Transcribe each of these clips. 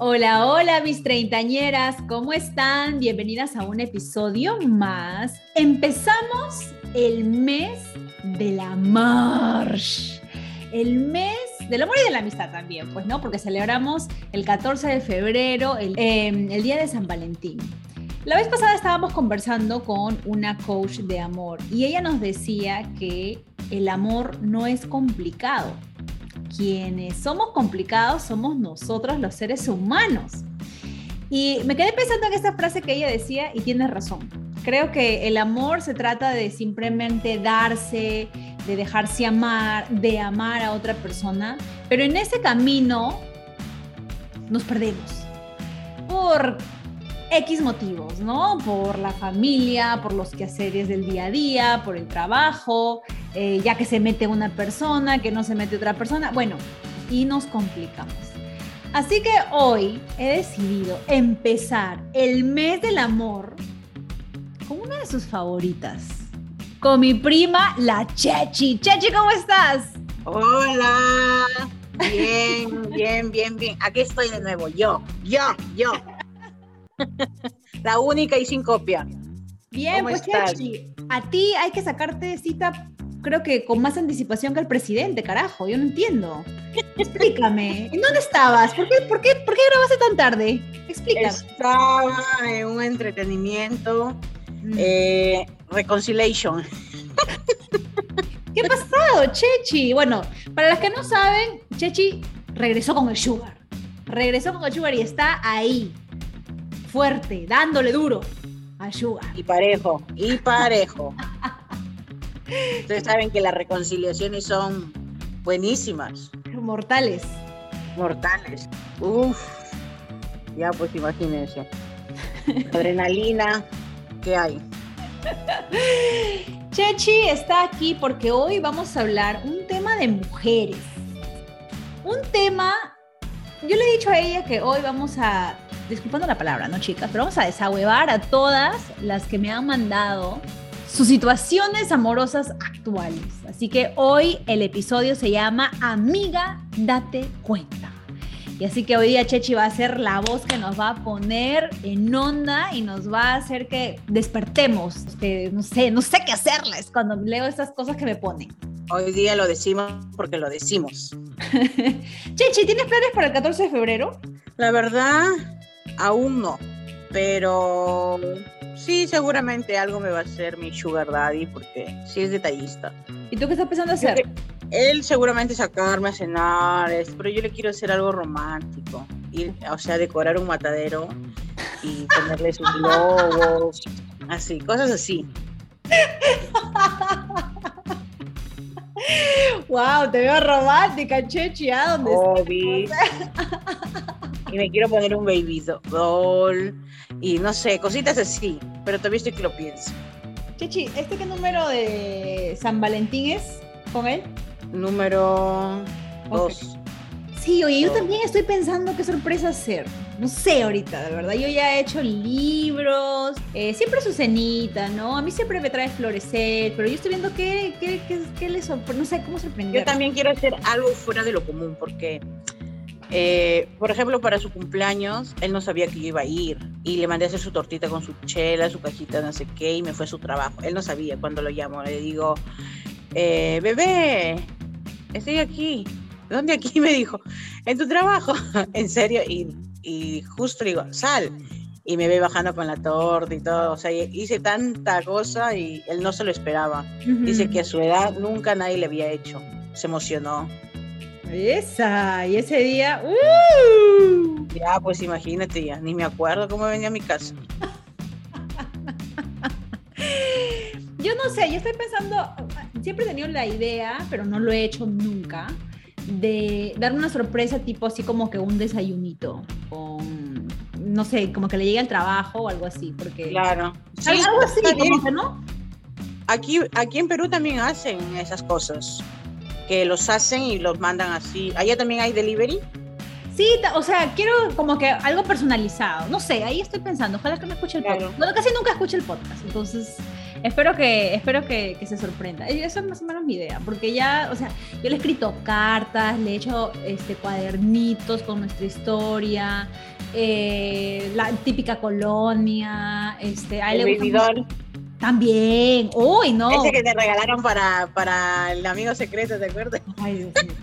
Hola, hola mis treintañeras, ¿cómo están? Bienvenidas a un episodio más. Empezamos el mes del amor. El mes del amor y de la amistad también, pues, ¿no? Porque celebramos el 14 de febrero, el, em, el Día de San Valentín. La vez pasada estábamos conversando con una coach de amor y ella nos decía que el amor no es complicado, quienes somos complicados somos nosotros los seres humanos. Y me quedé pensando en esta frase que ella decía y tiene razón. Creo que el amor se trata de simplemente darse, de dejarse amar, de amar a otra persona, pero en ese camino nos perdemos por X motivos, ¿no? Por la familia, por los quehaceres del día a día, por el trabajo, eh, ya que se mete una persona, que no se mete otra persona, bueno, y nos complicamos. Así que hoy he decidido empezar el mes del amor con una de sus favoritas, con mi prima, la Chechi. Chechi, ¿cómo estás? Hola. Bien, bien, bien, bien. Aquí estoy de nuevo, yo, yo, yo. La única y sin copia. Bien, pues Chechi, a ti hay que sacarte cita creo que con más anticipación que el presidente, carajo, yo no entiendo. Explícame, ¿en dónde estabas? ¿Por qué, por qué, por qué grabaste tan tarde? Explícame. Estaba en un entretenimiento, mm. eh, Reconciliation. ¿Qué ha pasado, Chechi? Bueno, para las que no saben, Chechi regresó con el Sugar. Regresó con el Sugar y está ahí, fuerte, dándole duro al Sugar. Y parejo, y parejo. Ustedes saben que las reconciliaciones son buenísimas. Mortales. Mortales. Uf. Ya pues imagínense. Adrenalina, ¿qué hay? Chechi está aquí porque hoy vamos a hablar un tema de mujeres. Un tema, yo le he dicho a ella que hoy vamos a, disculpando la palabra, ¿no, chicas? Pero vamos a desahuevar a todas las que me han mandado sus situaciones amorosas actuales. Así que hoy el episodio se llama Amiga, date cuenta. Y así que hoy día Chechi va a ser la voz que nos va a poner en onda y nos va a hacer que despertemos. Que no sé, no sé qué hacerles cuando leo estas cosas que me ponen. Hoy día lo decimos porque lo decimos. Chechi, ¿tienes planes para el 14 de febrero? La verdad, aún no. Pero sí, seguramente algo me va a hacer mi sugar daddy porque sí es detallista. ¿Y tú qué estás pensando hacer? Él seguramente sacarme a cenar, pero yo le quiero hacer algo romántico. Ir, o sea, decorar un matadero y ponerle sus globos, así, cosas así. wow, te veo romántica, Chechi, ¿a dónde Y me quiero poner un baby doll y no sé, cositas así, pero todavía estoy que lo pienso. Chechi, ¿este qué número de San Valentín es con él? Número 2. Sí, oye, yo también estoy pensando qué sorpresa hacer. No sé ahorita, de verdad. Yo ya he hecho libros, eh, siempre su cenita, ¿no? A mí siempre me trae florecer, pero yo estoy viendo qué, qué, qué, qué le sorprende, no sé cómo sorprender. Yo también quiero hacer algo fuera de lo común, porque eh, por ejemplo, para su cumpleaños, él no sabía que yo iba a ir y le mandé a hacer su tortita con su chela, su cajita, no sé qué, y me fue a su trabajo. Él no sabía cuando lo llamo. Le digo, eh, bebé, estoy aquí. ¿Dónde aquí? Me dijo, en tu trabajo. en serio, y, y justo le digo, sal. Y me ve bajando con la torta y todo. O sea, hice tanta cosa y él no se lo esperaba. Dice que a su edad nunca nadie le había hecho. Se emocionó. Esa, y ese día, ¡uh! Ya, pues imagínate ya, ni me acuerdo cómo venía a mi casa. yo no sé, yo estoy pensando, siempre he tenido la idea, pero no lo he hecho nunca, de dar una sorpresa tipo así como que un desayunito con no sé, como que le llegue al trabajo o algo así, porque... Claro. Sí, algo así, como que no. Aquí, aquí en Perú también hacen esas cosas, que los hacen y los mandan así. Allá también hay delivery. Sí, o sea, quiero como que algo personalizado. No sé, ahí estoy pensando. Ojalá que me escuche el Claro. podcast. Bueno, casi nunca escucho el podcast, entonces espero que espero que, que se sorprenda. Y Eso es más o menos mi idea, porque ya, o sea, yo le he escrito cartas, le he hecho este, cuadernitos con nuestra historia, eh, la típica colonia, este, a él El le gusta También, uy, no. Ese que te regalaron para, para el amigo secreto, ¿te acuerdas? Ay, Dios mío.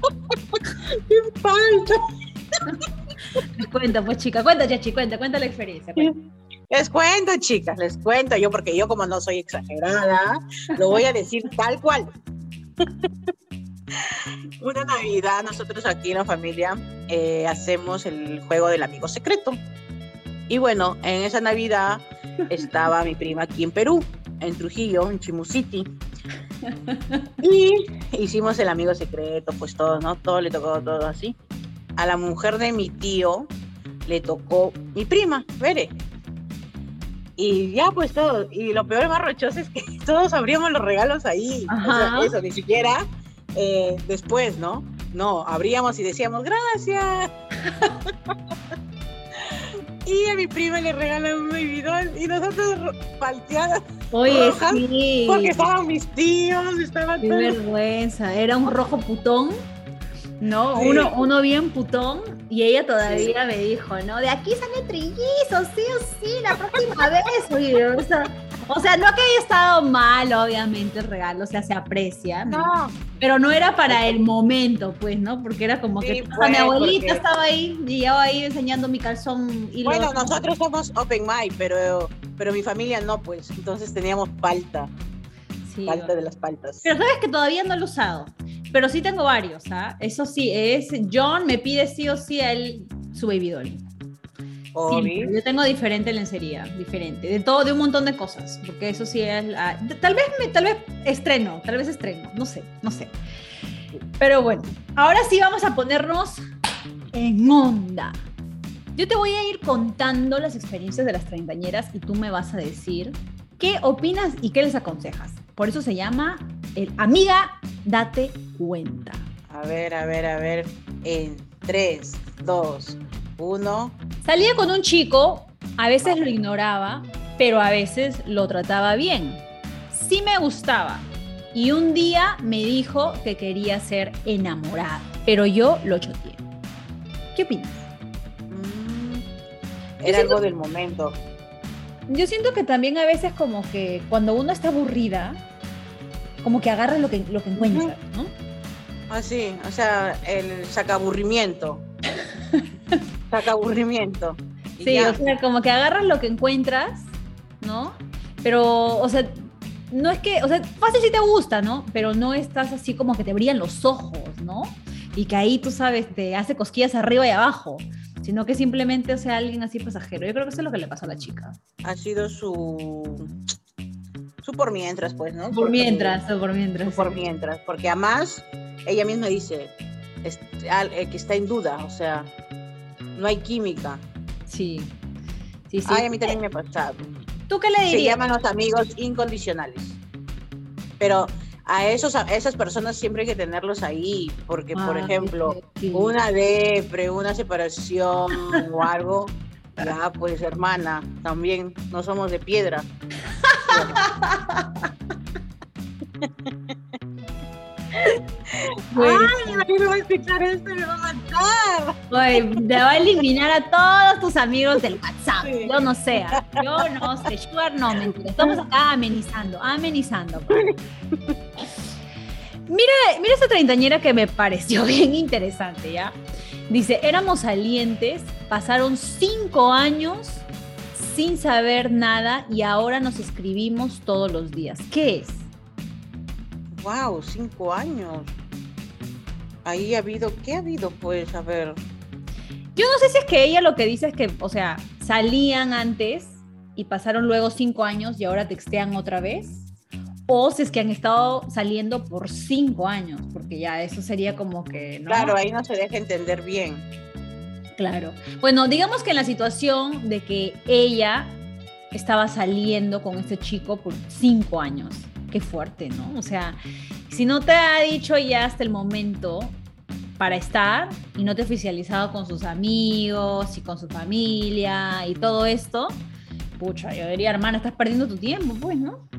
¡Qué falta! Cuenta, pues chica, cuenta, Chachi, cuenta, cuenta la experiencia. cuenta. Les cuento, chicas, les cuento yo, porque yo como no soy exagerada, lo voy a decir tal cual. Una Navidad, nosotros aquí en la familia eh, hacemos el juego del amigo secreto. Y bueno, en esa Navidad estaba mi prima aquí en Perú, en Trujillo, en Chimu City. Y hicimos el amigo secreto, pues todo, ¿no? Todo le tocó todo así. A la mujer de mi tío le tocó mi prima, Bere. Y ya pues todo, y lo peor más rochoso es que todos abríamos los regalos ahí. O sea, eso, ni siquiera eh, después, ¿no? No, abríamos y decíamos, gracias. y a mi prima le regalan un bebidón y nosotros ro- palteadas Oye, rojas, sí. porque estaban mis tíos, estaban Qué todos. vergüenza. Era un rojo putón, ¿no? Sí. Uno, uno bien putón. Y ella todavía me dijo, ¿no? De aquí sale trillizo, sí o sí, la próxima vez. Oye, o sea, o sea, no que haya estado mal, obviamente, el regalo, o sea, se aprecia. No, Pero no era para el momento, pues, ¿no? Porque era como Sí, que pues, mi abuelita porque- estaba ahí, y yo ahí enseñando mi calzón y bueno, nosotros somos open mind, pero, pero mi familia no, pues. Entonces teníamos palta, Sí, palta de las paltas. Pero sabes que todavía no lo he usado. Pero sí tengo varios, ¿ah? Eso sí, es John me pide sí o sí a él su baby doll. Siempre. Yo tengo diferente lencería, diferente, de todo, de un montón de cosas, porque eso sí es, la- tal vez me, tal vez estreno, tal vez estreno, no sé, no sé. Pero bueno, ahora sí vamos a ponernos en onda. Yo te voy a ir contando las experiencias de las treintañeras y tú me vas a decir qué opinas y qué les aconsejas. Por eso se llama el Amiga, date cuenta. A ver, a ver, a ver. En 3, 2, 1. Salía con un chico, a veces lo ignoraba, pero a veces lo trataba bien. Sí me gustaba. Y un día me dijo que quería ser enamorada, pero yo lo choteé. ¿Qué opinas? Era siento- algo del momento. Yo siento que también a veces como que cuando uno está aburrida, como que agarra lo que, lo que encuentra, ¿no? Ah, sí, o sea, el sacaburrimiento. sacaburrimiento. Y Sí, ya. o sea, como que agarras lo que encuentras, ¿no? Pero, o sea, no es que, o sea, fácil si te gusta, ¿no? Pero no estás así como que te brillan los ojos, ¿no? Y que ahí, tú sabes, te hace cosquillas arriba y abajo, sino que simplemente, o sea, alguien así pasajero. Yo creo que eso es lo que le pasó a la chica. ha sido su su por mientras, pues, ¿no? Por Porque- mientras, o por mientras. su por mientras, porque además ella misma dice es- al- eh, que está en duda, o sea, no hay química. Sí. Sí, sí. Ay, a mí también me ha pasado. ¿Tú qué le Se dirías? llaman los amigos incondicionales. Pero a esos a esas personas siempre hay que tenerlos ahí, porque por Ah, ejemplo, sí. una depre, una separación o algo, ya pues hermana, también no somos de piedra. Bueno. Ay, a mí me va a escuchar esto y me va a matar. Oye, te va a eliminar a todos tus amigos del WhatsApp. Sí. Yo no sé. ¿ah? Yo no sé. Sugar no, mentira. Estamos acá amenizando, amenizando. Mira, mira esta treintañera que me pareció bien interesante, ¿ya? Dice, éramos salientes, pasaron cinco años sin saber nada y ahora nos escribimos todos los días. ¿Qué es? Wow, cinco años. Ahí ha habido, ¿qué ha habido? Pues, a ver. Yo no sé si es que ella lo que dice es que, o sea, salían antes y pasaron luego cinco años y ahora textean otra vez. O si es que han estado saliendo por cinco años, porque ya eso sería como que, ¿no? Claro, ahí no se deja entender bien. Claro. Bueno, digamos que en la situación de que ella estaba saliendo con este chico por cinco años. Qué fuerte, ¿no? O sea, si no te ha dicho ya hasta el momento para estar y no te ha oficializado con sus amigos y con su familia y todo esto, pucha, yo diría, hermana, estás perdiendo tu tiempo, pues, ¿no?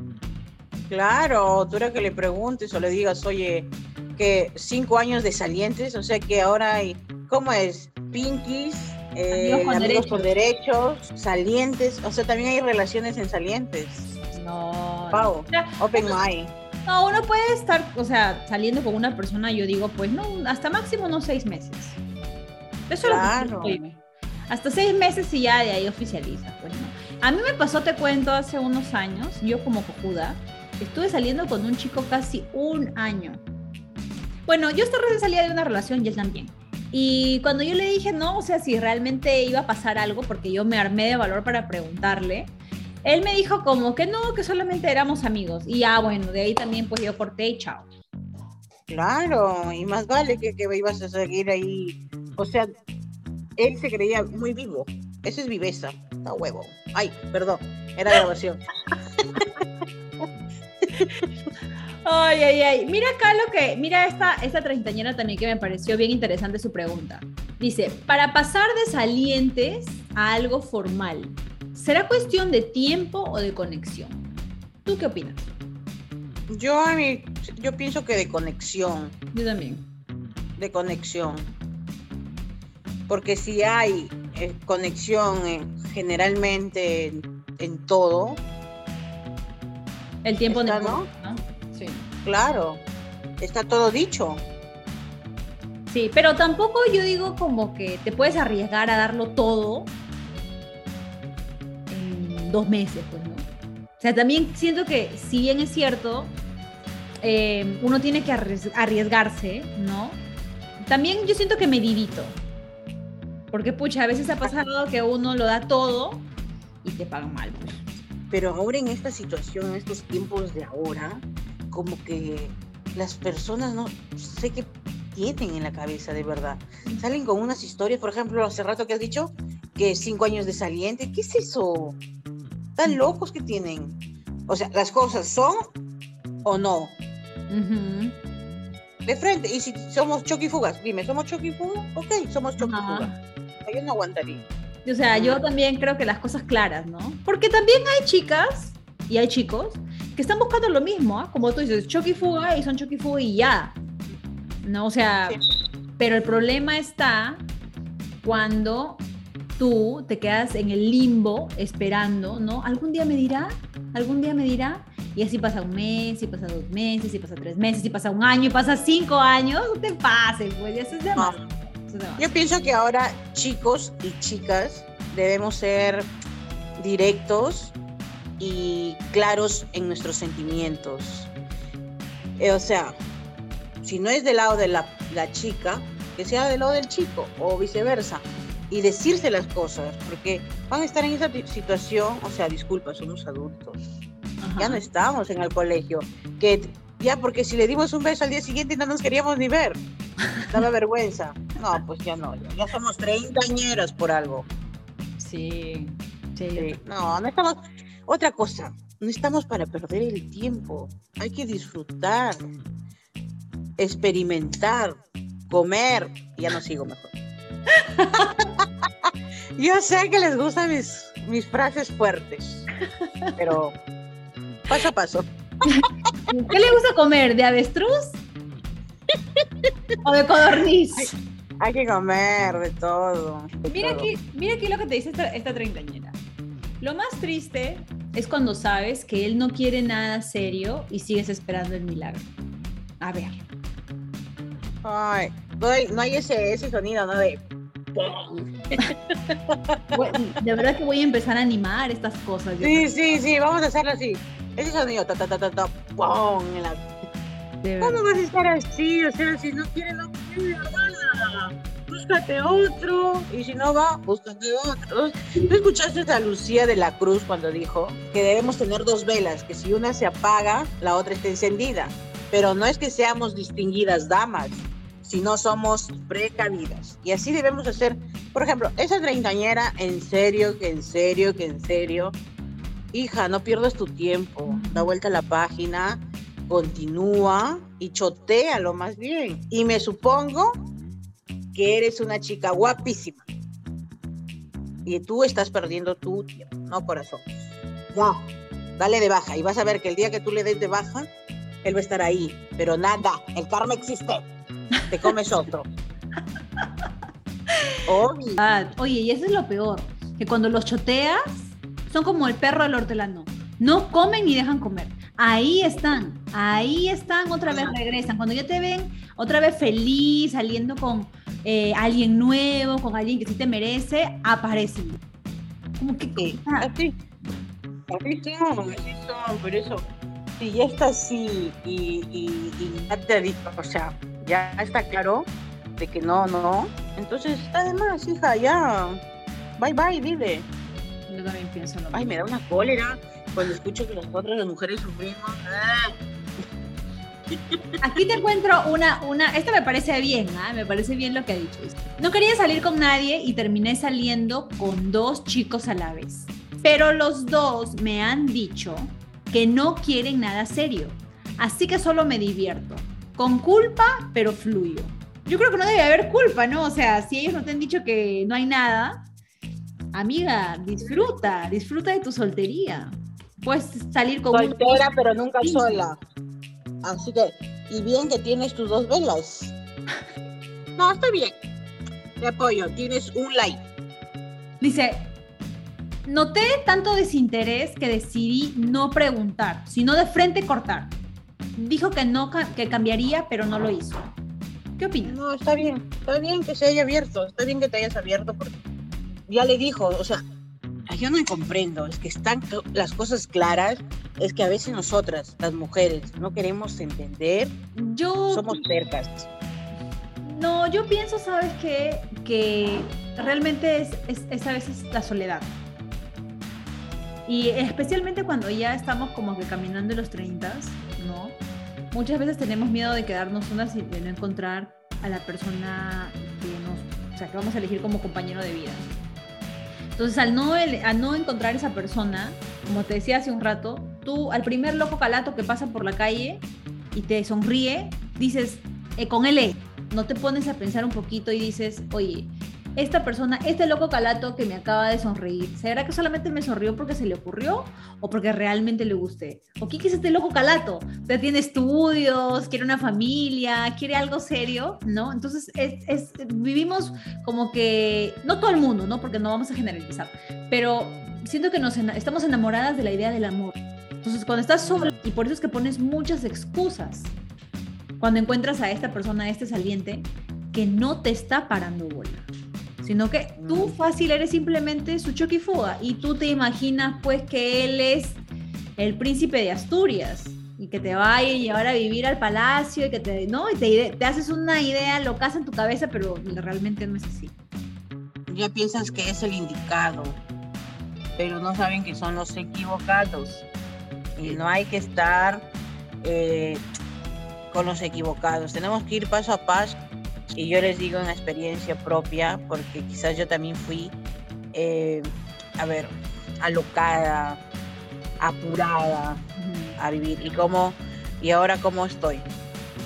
Claro, tú era que le preguntes o le digas, oye, que cinco años de salientes, o sea que ahora hay, ¿cómo es? Pinkies, eh, amigos, con, derechos. con, derechos. salientes, o sea, también hay relaciones en salientes. No. Pau, open mind. No, uno puede estar, o sea, saliendo con una persona, yo digo, pues no, hasta máximo unos seis meses. Eso claro. es lo que Hasta seis meses y ya de ahí oficializa, pues no. A mí me pasó, te cuento, hace unos años, yo como cojuda, estuve saliendo con un chico casi un año. Bueno, yo esta recién salía de una relación y él también. Y cuando yo le dije no, o sea, si realmente iba a pasar algo, porque yo me armé de valor para preguntarle, él me dijo como que no, que solamente éramos amigos. Y ya, bueno, de ahí también pues yo corté y chao. Claro, y más vale que, que ibas a seguir ahí. O sea, él se creía muy vivo. Eso es viveza. Está huevo. Ay, perdón, era grabación. Ay, ay, ay. Mira acá lo que, mira esta, esta treintañera también que me pareció bien interesante su pregunta. Dice, para pasar de salientes a algo formal, ¿será cuestión de tiempo o de conexión? ¿Tú qué opinas? Yo, a mí, yo pienso que de conexión. Yo también. De conexión. Porque si hay eh, conexión eh, generalmente en, todo. El tiempo está, ¿no? Claro, está todo dicho. Sí, pero tampoco yo digo como que te puedes arriesgar a darlo todo dos meses, pues, ¿no? O sea, también siento que si bien es cierto, eh, uno tiene que arriesgarse, ¿no? También yo siento que medidito. Porque, pucha, a veces ha pasado que uno lo da todo y te pagan mal, pues. Pero ahora en esta situación, en estos tiempos de ahora, como que las personas no sé qué tienen en la cabeza de verdad. Salen con unas historias, por ejemplo, hace rato que has dicho que cinco años de saliente, ¿qué es eso? Tan locos que tienen. O sea, las cosas son o no. De frente, y si somos choquifugas, dime, ¿somos choquifugas? Ok, somos choquifugas. Yo no aguantaría. O sea, yo también creo que las cosas claras, ¿no? Porque también hay chicas y hay chicos que están buscando lo mismo, ¿ah? como tú dices, choque y fuga y son choque y fuga y ya. No, o sea, pero el problema está cuando tú te quedas en el limbo esperando, ¿no? Algún día me dirá, algún día me dirá, y así pasa un mes, y pasa dos meses, y pasa tres meses, y pasa un año, y pasa cinco años, no te pases, pues ya se llama. Yo pienso que ahora chicos y chicas debemos ser directos y claros en nuestros sentimientos. Eh, o sea, si no es del lado de la, chica, que sea del lado del chico o viceversa. Y decirse las cosas, porque van a estar en esa situación, o sea, disculpa, somos adultos. Ya no estamos en el colegio. Que ya porque si le dimos un beso al día siguiente no nos queríamos ni ver. Daba vergüenza. No, pues ya no, ya, ya somos treintañeras por algo. Sí, sí. sí. No, no estamos, otra cosa, no estamos para perder el tiempo. Hay que disfrutar, experimentar, comer. Ya no sigo mejor. Yo sé que les gustan mis, mis frases fuertes, pero paso a paso. ¿Qué le gusta comer? ¿De avestruz? ¿O de codorniz? Hay, que comer de todo. mira, Aquí, mira aquí lo que te dice esta, esta treintañera. Lo más triste es cuando sabes que él no quiere nada serio y sigues esperando el milagro. A ver. Ay, no hay, ese, ese sonido, ¿no? De... de verdad que voy a empezar a animar estas cosas. Sí, sí, sí, vamos a hacerlo así. Ese sonido, ta, ta, ta, ta, ta, ¡pum! En la... ¿Cómo vas a estar así? O sea, si no quiere, no quiere, búscate otro. Y si no va, búscate otro. ¿Tú escuchaste a Lucía de la Cruz cuando dijo que debemos tener dos velas, que si una se apaga, la otra está encendida? Pero no es que seamos distinguidas damas, sino somos precavidas. Y así debemos hacer por ejemplo, esa treintañera, en serio, que en serio, que en serio, hija, no pierdas tu tiempo, da vuelta a la página, continúa y chotea lo más bien. Y me supongo que eres una chica guapísima. Y tú estás perdiendo tu tiempo, no corazón. Ya, dale de baja y vas a ver que el día que tú le des de baja, él va a estar ahí. Pero nada, el karma existe. Te comes otro. Oye, y eso es lo peor, que cuando los choteas, son como el perro del hortelano. No comen ni dejan comer. Ahí están, ahí están, otra vez regresan. Cuando ya te ven otra vez feliz, saliendo con eh, alguien nuevo, con alguien que sí te merece, aparecen. Como que... Sí, así, así son, así son, por eso, si ya está así y, y, y ya te dicho, o sea, ya está claro de que no, no, entonces además, hija, ya, bye bye, dile. Yo también pienso lo Ay, me da una cólera cuando escucho que nosotros las mujeres sufrimos. Ah. Aquí te encuentro una, una, esto me parece bien, ¿ah? me parece bien lo que ha dicho. No quería salir con nadie y terminé saliendo con dos chicos a la vez. Pero los dos me han dicho que no quieren nada serio. Así que solo me divierto. Con culpa, pero fluyo. Yo creo que no debe haber culpa, ¿no? O sea, si ellos no te han dicho que no hay nada, amiga, disfruta, disfruta de tu soltería. Puedes salir con Soltera, pero nunca sola. Así que, y bien que tienes tus dos velas. No, está bien. Te apoyo, tienes un like. Dice, noté tanto desinterés que decidí no preguntar, sino de frente cortar. Dijo que no que cambiaría, pero no lo hizo. ¿Qué opinas? No, está bien, está bien que se haya abierto, está bien que te hayas abierto porque ya le dijo, o sea, yo no comprendo, es que están las cosas claras, es que a veces nosotras, las mujeres, no queremos entender, yo somos cercas. No, yo pienso, ¿sabes qué? Que realmente es, es, es, a veces la soledad. Y especialmente cuando ya estamos como que caminando los 30, ¿no? Muchas veces tenemos miedo de quedarnos solas y de no encontrar a la persona que nos, que vamos a elegir como compañero de vida. Entonces, al no, al no encontrar esa persona, como te decía hace un rato, tú al primer loco calato que pasa por la calle y te sonríe, dices, eh, con él, no te pones a pensar un poquito y dices, oye, esta persona, este loco calato que me acaba de sonreír, ¿será que solamente me sonrió porque se le ocurrió o porque realmente le gusté? ¿O qué es este loco calato? O tiene estudios, quiere una familia, quiere algo serio, ¿no? Entonces, es, vivimos como que, no todo el mundo, ¿no? Porque no vamos a generalizar, pero siento que nos estamos enamoradas de la idea del amor. Entonces, cuando estás sola, y por eso es que pones muchas excusas, cuando encuentras a esta persona, a este saliente, que no te está parando bola sino que tú fácil eres simplemente su choque y fuga y tú te imaginas pues que él es el príncipe de Asturias y que te va a llevar a vivir al palacio y que te, ¿no? Y te, te haces una idea loca en tu cabeza, pero realmente no es así. Ya piensas que es el indicado, pero no saben que son los equivocados. Y no hay que estar eh, con los equivocados. Tenemos que ir paso a paso y yo les digo en experiencia propia, porque quizás yo también fui, eh, a ver, alocada, apurada a vivir. ¿Y cómo, y ahora cómo estoy?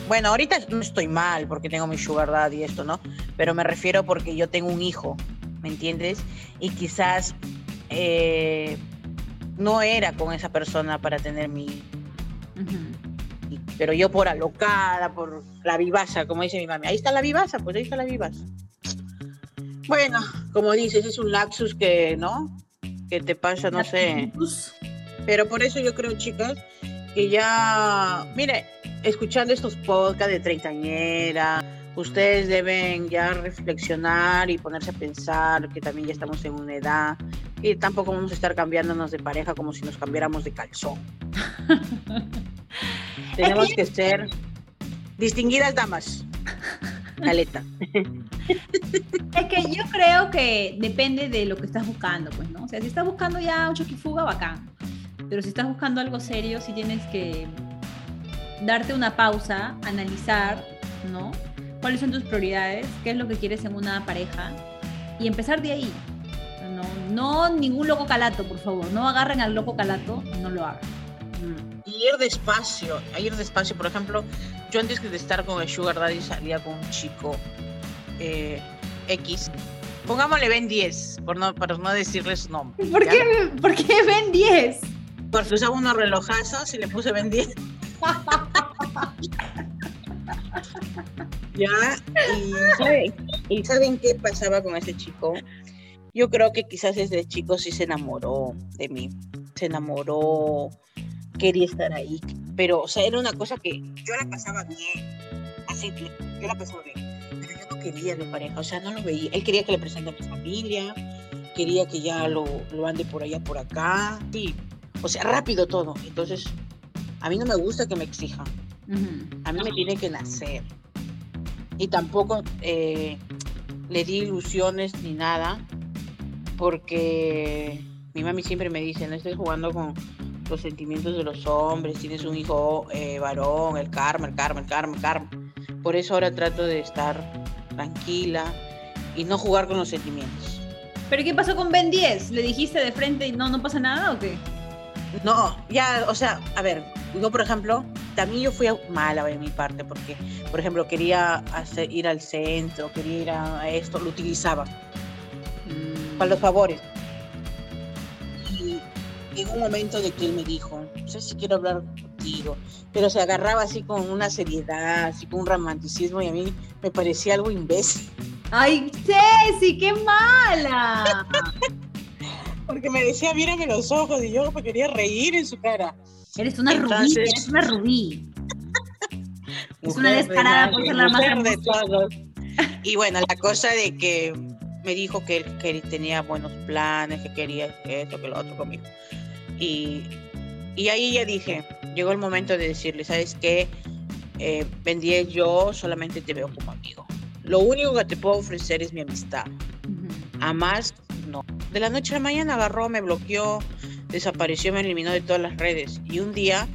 Bueno, ahorita no estoy mal porque tengo mi sugar daddy y esto, ¿no? Pero me refiero porque yo tengo un hijo, ¿me entiendes? Y quizás eh, no era con esa persona para tener mi pero yo por alocada, por la vivaza, como dice mi mami, ahí está la vivaza, pues ahí está la vivaza. Bueno, como dices, es un lapsus que, ¿no? Que te pasa, no sé. Pero por eso yo creo, chicas, que ya, mire, escuchando estos podcasts de treintañera, ustedes deben ya reflexionar y ponerse a pensar que también ya estamos en una edad y tampoco vamos a estar cambiándonos de pareja como si nos cambiáramos de calzón. Tenemos que ser distinguidas damas. Caleta. Es que yo creo que depende de lo que estás buscando, pues, ¿no? O sea, si estás buscando ya un choquifuga, bacán. Pero si estás buscando algo serio, sí tienes que darte una pausa, analizar, ¿no? ¿Cuáles son tus prioridades? ¿Qué es lo que quieres en una pareja? y empezar de ahí. No, no ningún loco calato, por favor. No agarren al loco calato, no lo hagan. Mm, y ir despacio, ir despacio. Por ejemplo, yo antes de estar con el Sugar Daddy salía con un chico eh, X. Pongámosle Ben 10, por no, para no decirle su nombre. ¿Por qué, ¿Por qué Ben 10? Porque usaba unos relojazos y le puse Ben 10. ya, y, ¿y ¿saben qué pasaba con ese chico? Yo creo que quizás ese chico sí se enamoró de mí, se enamoró, quería estar ahí, pero, o sea, era una cosa que yo la pasaba bien, así, yo la pasaba bien, pero yo no quería de pareja, o sea, no lo veía, él quería que le presente a mi familia, quería que ya lo, lo ande por allá, por acá, sí, o sea, rápido todo, entonces, a mí no me gusta que me exijan, a mí me tiene que nacer, y tampoco eh, le di ilusiones ni nada, porque mi mami siempre me dice, no estés jugando con los sentimientos de los hombres, tienes un hijo eh, varón, el karma, el karma, el karma, el karma. Por eso ahora trato de estar tranquila y no jugar con los sentimientos. ¿Pero qué pasó con Ben 10? ¿Le dijiste de frente y no, no pasa nada o qué? No, ya, o sea, a ver, yo por ejemplo, también yo fui mala de mi parte porque, por ejemplo, quería hacer, ir al centro, quería ir a esto, lo utilizaba para los favores. Y en un momento de que él me dijo, no sé si quiero hablar contigo, pero se agarraba así con una seriedad, así con un romanticismo y a mí me parecía algo imbécil. ¡Ay, Ceci, qué mala! Porque me decía, mírame los ojos, y yo me quería reír en su cara. Eres una rubí, eres una rubí. es una descarada por ser la más de todos. Y bueno, la cosa de que me dijo que él, tenía buenos planes, que quería esto, que lo otro conmigo. Y, y ahí ya dije, llegó el momento de decirle, ¿sabes qué? Eh, vendí yo solamente te veo como amigo. Lo único que te puedo ofrecer es mi amistad. A más, no. De la noche a la mañana agarró, me bloqueó, desapareció, me eliminó de todas las redes. Y un día,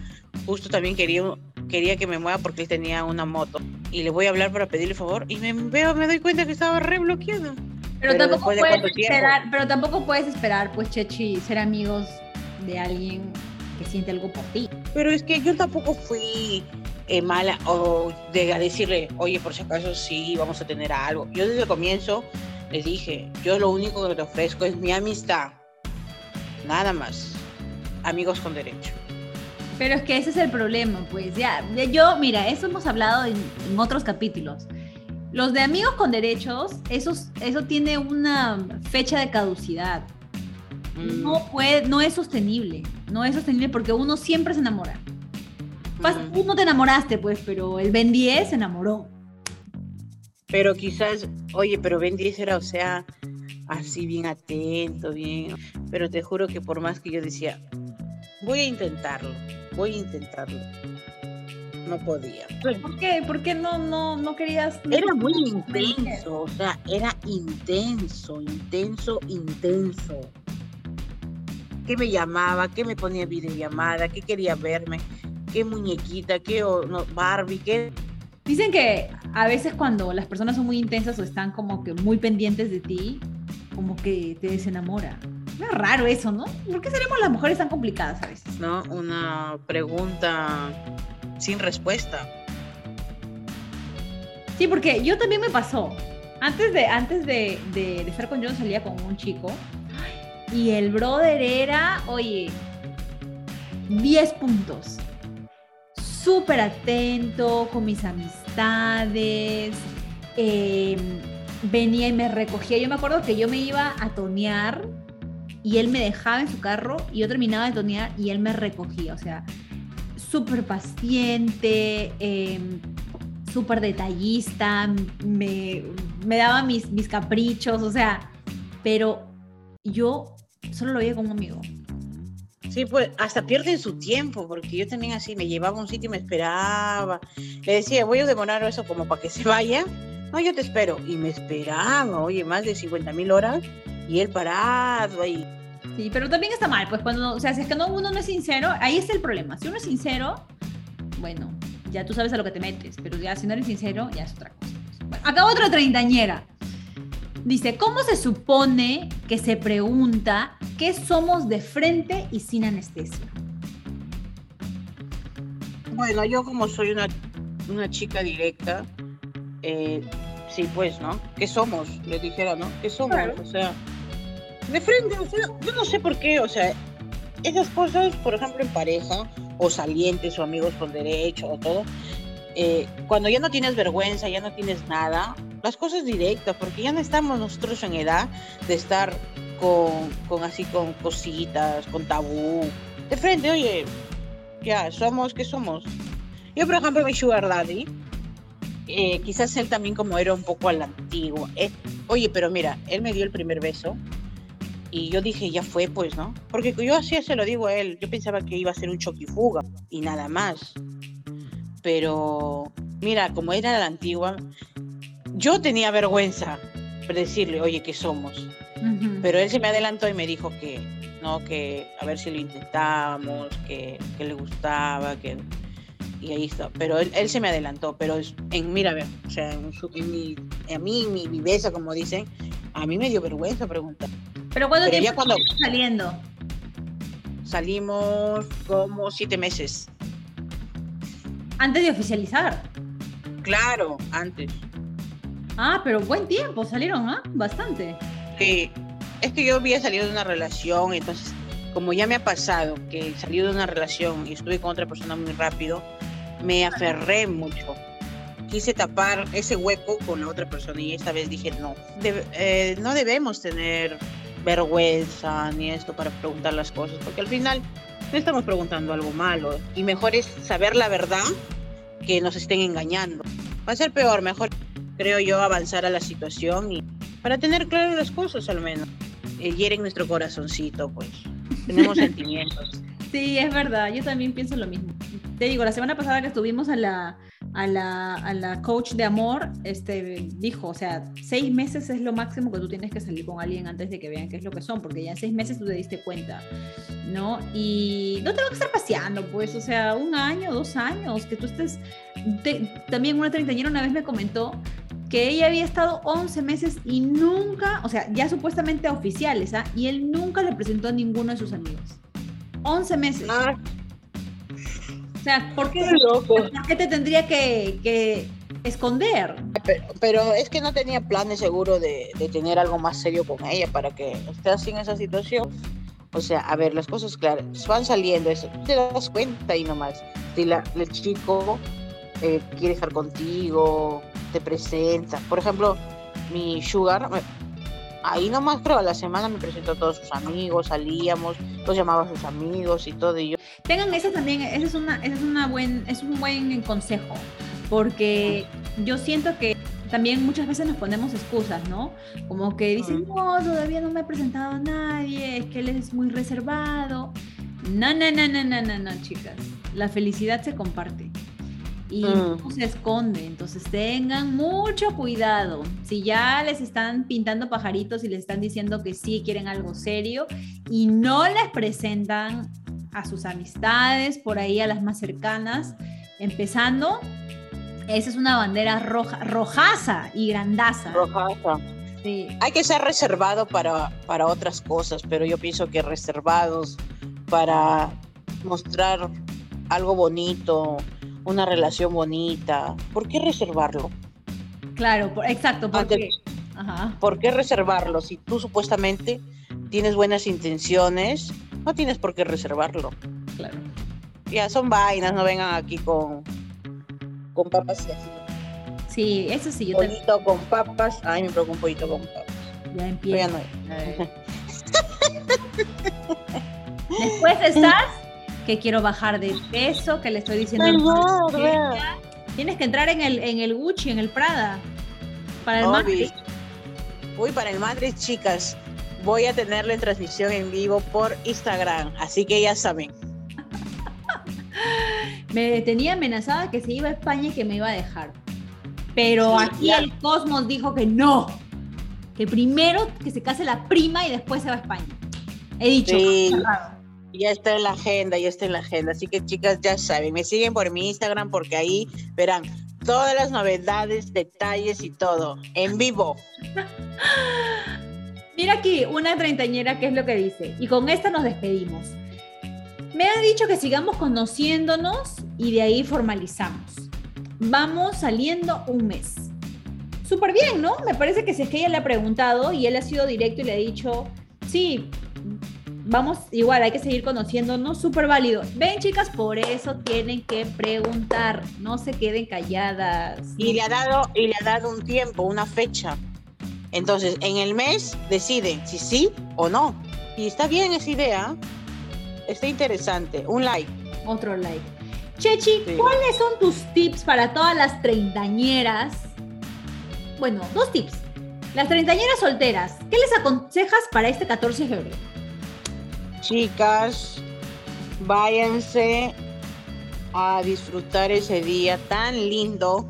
justo también quería, quería que me mueva porque él tenía una moto. Y le voy a hablar para pedirle favor. Y me veo, me doy cuenta que estaba re bloqueado. Pero, tampoco puedes esperar, pero tampoco puedes esperar, pues, Chechi, ser amigos de alguien que siente algo por ti. Pero es que yo tampoco fui eh, mala o de decirle, oye, por si acaso sí, vamos a tener algo. Yo desde el comienzo le dije, yo lo único que te ofrezco es mi amistad. Nada más. Amigos con derecho. Pero es que ese es el problema, pues ya, yo, mira, eso hemos hablado en otros capítulos. Los de amigos con derechos, eso, eso tiene una fecha de caducidad. Mm. No, puede, no es sostenible. No es sostenible porque uno siempre se enamora. Mm. Tú no te enamoraste, pues, pero el Ben 10 se enamoró. Pero quizás, oye, pero Ben 10 era, o sea, así bien atento, bien. Pero te juro que por más que yo decía, voy a intentarlo, voy a intentarlo no podía. ¿Por qué? ¿Por qué no, no, no querías? Era muy intenso, o sea, era intenso, intenso, intenso. ¿Qué me llamaba? ¿Qué me ponía videollamada? ¿Qué quería verme? ¿Qué muñequita? ¿Qué Barbie? ¿Qué? Dicen que a veces cuando las personas son muy intensas o están como que muy pendientes de ti, como que te desenamora. Es raro eso, ¿no? ¿Por qué seremos las mujeres tan complicadas a veces? No, una pregunta sin respuesta. Sí, porque yo también me pasó. Antes de, antes de, estar con John salía con un chico y el brother era, oye, 10 puntos. Súper atento con mis amistades. Em, venía y me recogía. Yo me acuerdo que yo me iba a tonear y él me dejaba en su carro y yo terminaba de tonear y él me recogía. O sea, súper paciente, em, súper detallista, me, me daba mis, mis caprichos, o sea, pero yo solo lo veía como amigo. Sí, pues hasta pierden su tiempo, porque yo también así me llevaba a un sitio y me esperaba. Le decía, voy a demorar eso como para que se vaya. No, yo te espero. Y me esperaba, oye, más de 50 mil horas y él parado ahí. Sí, pero también está mal, pues cuando, o sea, si es que no, uno no es sincero, ahí está el problema. Si uno es sincero, bueno, ya tú sabes a lo que te metes, pero ya si no eres sincero, ya es otra cosa. Bueno, acá otra treintañera. Dice, ¿cómo se supone que se pregunta qué somos de frente y sin anestesia? Bueno, yo como soy una, una chica directa, eh, sí, pues, ¿no? ¿Qué somos? Le dijera, ¿no? ¿Qué somos? O sea, de frente, o sea, yo no sé por qué, o sea, esas cosas, por ejemplo, en pareja, o salientes, o amigos con derecho, o todo, eh, cuando ya no tienes vergüenza, ya no tienes nada, las cosas directas, porque ya no estamos nosotros en edad de estar con, con así, con cositas, con tabú. De frente, oye, ya, somos, ¿qué somos? Yo, por ejemplo, mi sugar daddy, eh, quizás él también como era un poco a la antigua. Eh, oye, pero mira, él me dio el primer beso y yo dije, ya fue, pues, ¿no? Porque yo así se lo digo a él, yo pensaba que iba a ser un choquifuga y nada más pero mira, como era la antigua, yo tenía vergüenza de decirle, oye, ¿qué somos? Pero él se me adelantó y me dijo que, no, que a ver si lo intentábamos, que, que le gustaba, que... Y ahí está. Pero él, él se me adelantó, pero en, mira, o sea, en, mi, a mí, mi viveza, como dicen, a mí me dio vergüenza preguntar. ¿Pero cuándo tiempo cuando saliendo? Salimos como siete meses. Antes de oficializar. Claro, antes. Ah, pero buen tiempo, salieron, ¿ah? Bastante. Sí, es que yo había salido de una relación, entonces, como ya me ha pasado que salí de una relación y estuve con otra persona muy rápido, me aferré mucho. Quise tapar ese hueco con la otra persona y esta vez dije, no, eh, no debemos tener vergüenza ni esto para preguntar las cosas, porque al final no estamos preguntando algo malo y mejor es saber la verdad que nos estén engañando. Va a ser peor, mejor creo yo avanzar a la situación y para tener claras las cosas al menos. Eh, hieren nuestro corazoncito, pues. Tenemos sentimientos. Sí, es verdad, yo también pienso lo mismo. Te digo, la semana pasada que estuvimos a la, a la, a la coach de amor, este, dijo, o sea, seis meses es lo máximo que tú tienes que salir con alguien antes de que vean qué es lo que son, porque ya en seis meses tú te diste cuenta, ¿no? Y no tengo que estar paseando, pues, o sea, un año, dos años, que tú estés... también una treintañera una vez me comentó que ella había estado 11 meses y nunca, o sea, ya supuestamente oficiales, ¿ah? Y él nunca le presentó a ninguno de sus amigos. 11 meses. Ah. O sea, ¿por qué, ¿por qué te tendría que, esconder? Pero, es que no tenía planes seguro de, tener algo más serio con ella para que esté así en esa situación. O sea, a ver, las cosas claras, van saliendo, eso, te das cuenta y nomás. Si la, el chico eh, quiere estar contigo, te presenta. Por ejemplo, mi sugar, ahí nomás creo, a la semana me presentó a todos sus amigos, salíamos, los llamaba a sus amigos y todo. Y yo... Tengan eso también, ese es, una, es, una buen, es un buen consejo, porque yo siento que también muchas veces nos ponemos excusas, ¿no? Como que dicen, no, todavía no me ha presentado a nadie, es que él es muy reservado. No, no, no, no, no, no, no, chicas. La felicidad se comparte y mm. no se esconde. Entonces tengan mucho cuidado. Si ya les están pintando pajaritos y les están diciendo que sí quieren algo serio y no les presentan a sus amistades, por ahí a las más cercanas, empezando, esa es una bandera roja, rojaza y grandaza. Rojaza. Sí. Hay que ser reservado para, para otras cosas, pero yo pienso que reservados para mostrar algo bonito, una relación bonita. ¿Por qué reservarlo? Claro, exacto. ¿por qué? ¿Por qué reservarlo? Si tú supuestamente tienes buenas intenciones, no tienes por qué reservarlo. Claro. Ya son vainas, no vengan aquí con, con papas y así. Sí, eso sí. Yo pollito con papas. Ay, me preocupa un pollito con papas. Ya empieza. Después estás que quiero bajar de peso, que le estoy diciendo... Tienes que entrar en el, en el Gucci, en el Prada, para el Madrid. Uy, para el Madrid, chicas. Voy a tenerle en transmisión en vivo por Instagram, así que ya saben. me tenía amenazada que se iba a España y que me iba a dejar. Pero aquí el Cosmos dijo que no. Que primero que se case la prima y después se va a España. He dicho, ya está en la agenda, ya está en la agenda. Así que chicas, ya saben, me siguen por mi Instagram porque ahí verán todas las novedades, detalles y todo, en vivo. Mira aquí, una treintañera, ¿qué es lo que dice? Y con esta nos despedimos. Me ha dicho que sigamos conociéndonos y de ahí formalizamos. Vamos saliendo un mes. Súper bien, ¿no? Me parece que si es que ella le ha preguntado y él ha sido directo y le ha dicho, sí, vamos, igual hay que seguir conociéndonos, súper válido. Ven, chicas, por eso tienen que preguntar, no se queden calladas. Y le ha dado, y le ha dado un tiempo, una fecha. Entonces, en el mes deciden si sí o no. Y está bien esa idea. Está interesante. Un like. Otro like. Chechi, ¿cuáles son tus tips para todas las treintañeras? Bueno, dos tips. Las treintañeras solteras, ¿qué les aconsejas para este 14 de febrero? Chicas, váyanse a disfrutar ese día tan lindo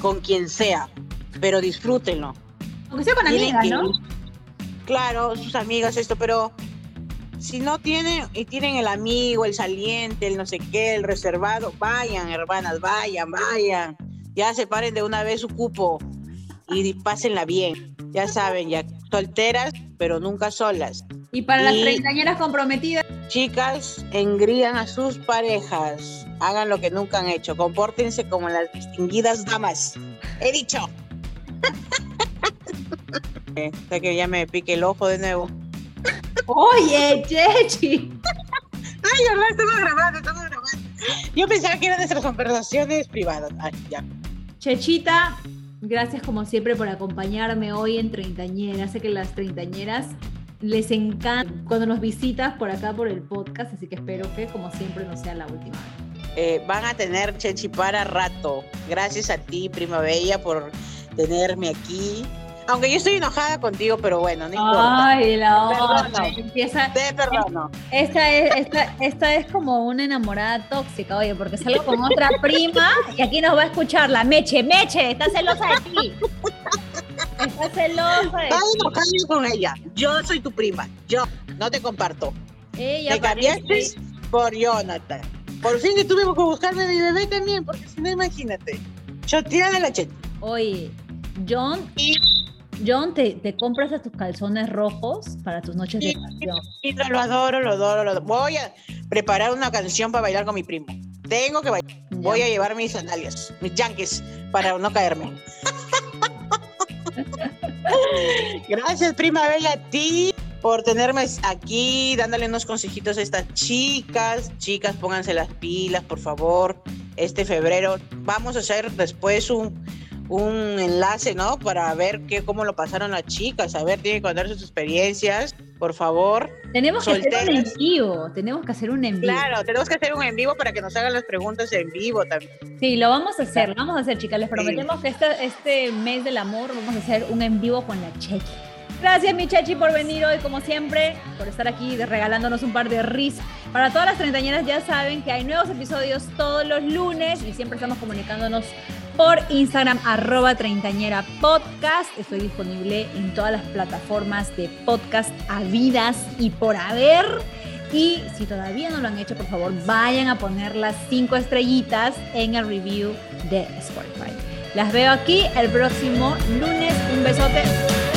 con quien sea, pero disfrútenlo. Aunque sea con amigas, ¿no? Claro, sus amigas, esto, pero si no tienen y tienen el amigo, el saliente, el no sé qué, el reservado, vayan, hermanas, vayan, vayan. Ya separen de una vez su cupo y pásenla bien. Ya saben, ya solteras, pero nunca solas. Y para las treintañeras comprometidas. Chicas, engrían a sus parejas. Hagan lo que nunca han hecho. Compórtense como las distinguidas damas. He dicho. Hasta que ya me pique el ojo de nuevo. Oye, Chechi. Ay, verdad, estamos grabando, estamos grabando. Yo pensaba que eran nuestras conversaciones privadas. Ay, ya. Chechita, gracias como siempre por acompañarme hoy en Treintañeras. Sé que las treintañeras les encanta cuando nos visitas por acá por el podcast, así que espero que como siempre no sea la última eh, van a tener Chechi para rato. Gracias a ti, Prima Bella, por tenerme aquí. Aunque yo estoy enojada contigo, pero bueno, no importa. Ay, la otra. Empieza. Te perdono. Esta es, esta, esta es como una enamorada tóxica, oye, porque salgo con otra prima y aquí nos va a escuchar la Meche. Meche, está celosa de ti. Está celosa de ti. con ella. Yo soy tu prima. Yo no te comparto. Ella te cambiaste por Jonathan. Por fin que tuve que buscarme a mi bebé también, porque si no, imagínate. Yo tira de la cheta. Oye, John. Y John, ¿te, ¿te, compras a tus calzones rojos para tus noches de pasión? Sí, lo adoro, lo adoro, lo adoro. Voy a preparar una canción para bailar con mi primo. Tengo que bailar. Voy a llevar mis sandalias, mis yankees, para no caerme. Gracias, prima bella, a ti por tenerme aquí, dándole unos consejitos a estas chicas. Chicas, pónganse las pilas, por favor. Este febrero vamos a hacer después un, un enlace, ¿no? Para ver qué, cómo lo pasaron las chicas, a ver, tienen que contar sus experiencias, por favor. Tenemos que hacer un en vivo, tenemos que hacer un en vivo. Claro, tenemos que hacer un en vivo para que nos hagan las preguntas en vivo también. Sí, lo vamos a hacer, lo vamos a hacer, chicas. Les prometemos que este, este mes del amor vamos a hacer un en vivo con la Chechi. Gracias, mi Chechi, por venir hoy, como siempre, por estar aquí regalándonos un par de risas. Para todas las treintañeras ya saben que hay nuevos episodios todos los lunes y siempre estamos comunicándonos por Instagram, arroba treintañera podcast. Estoy disponible en todas las plataformas de podcast habidas y por haber. Y si todavía no lo han hecho, por favor, vayan a poner las cinco estrellitas en el review de Spotify. Las veo aquí el próximo lunes. Un besote.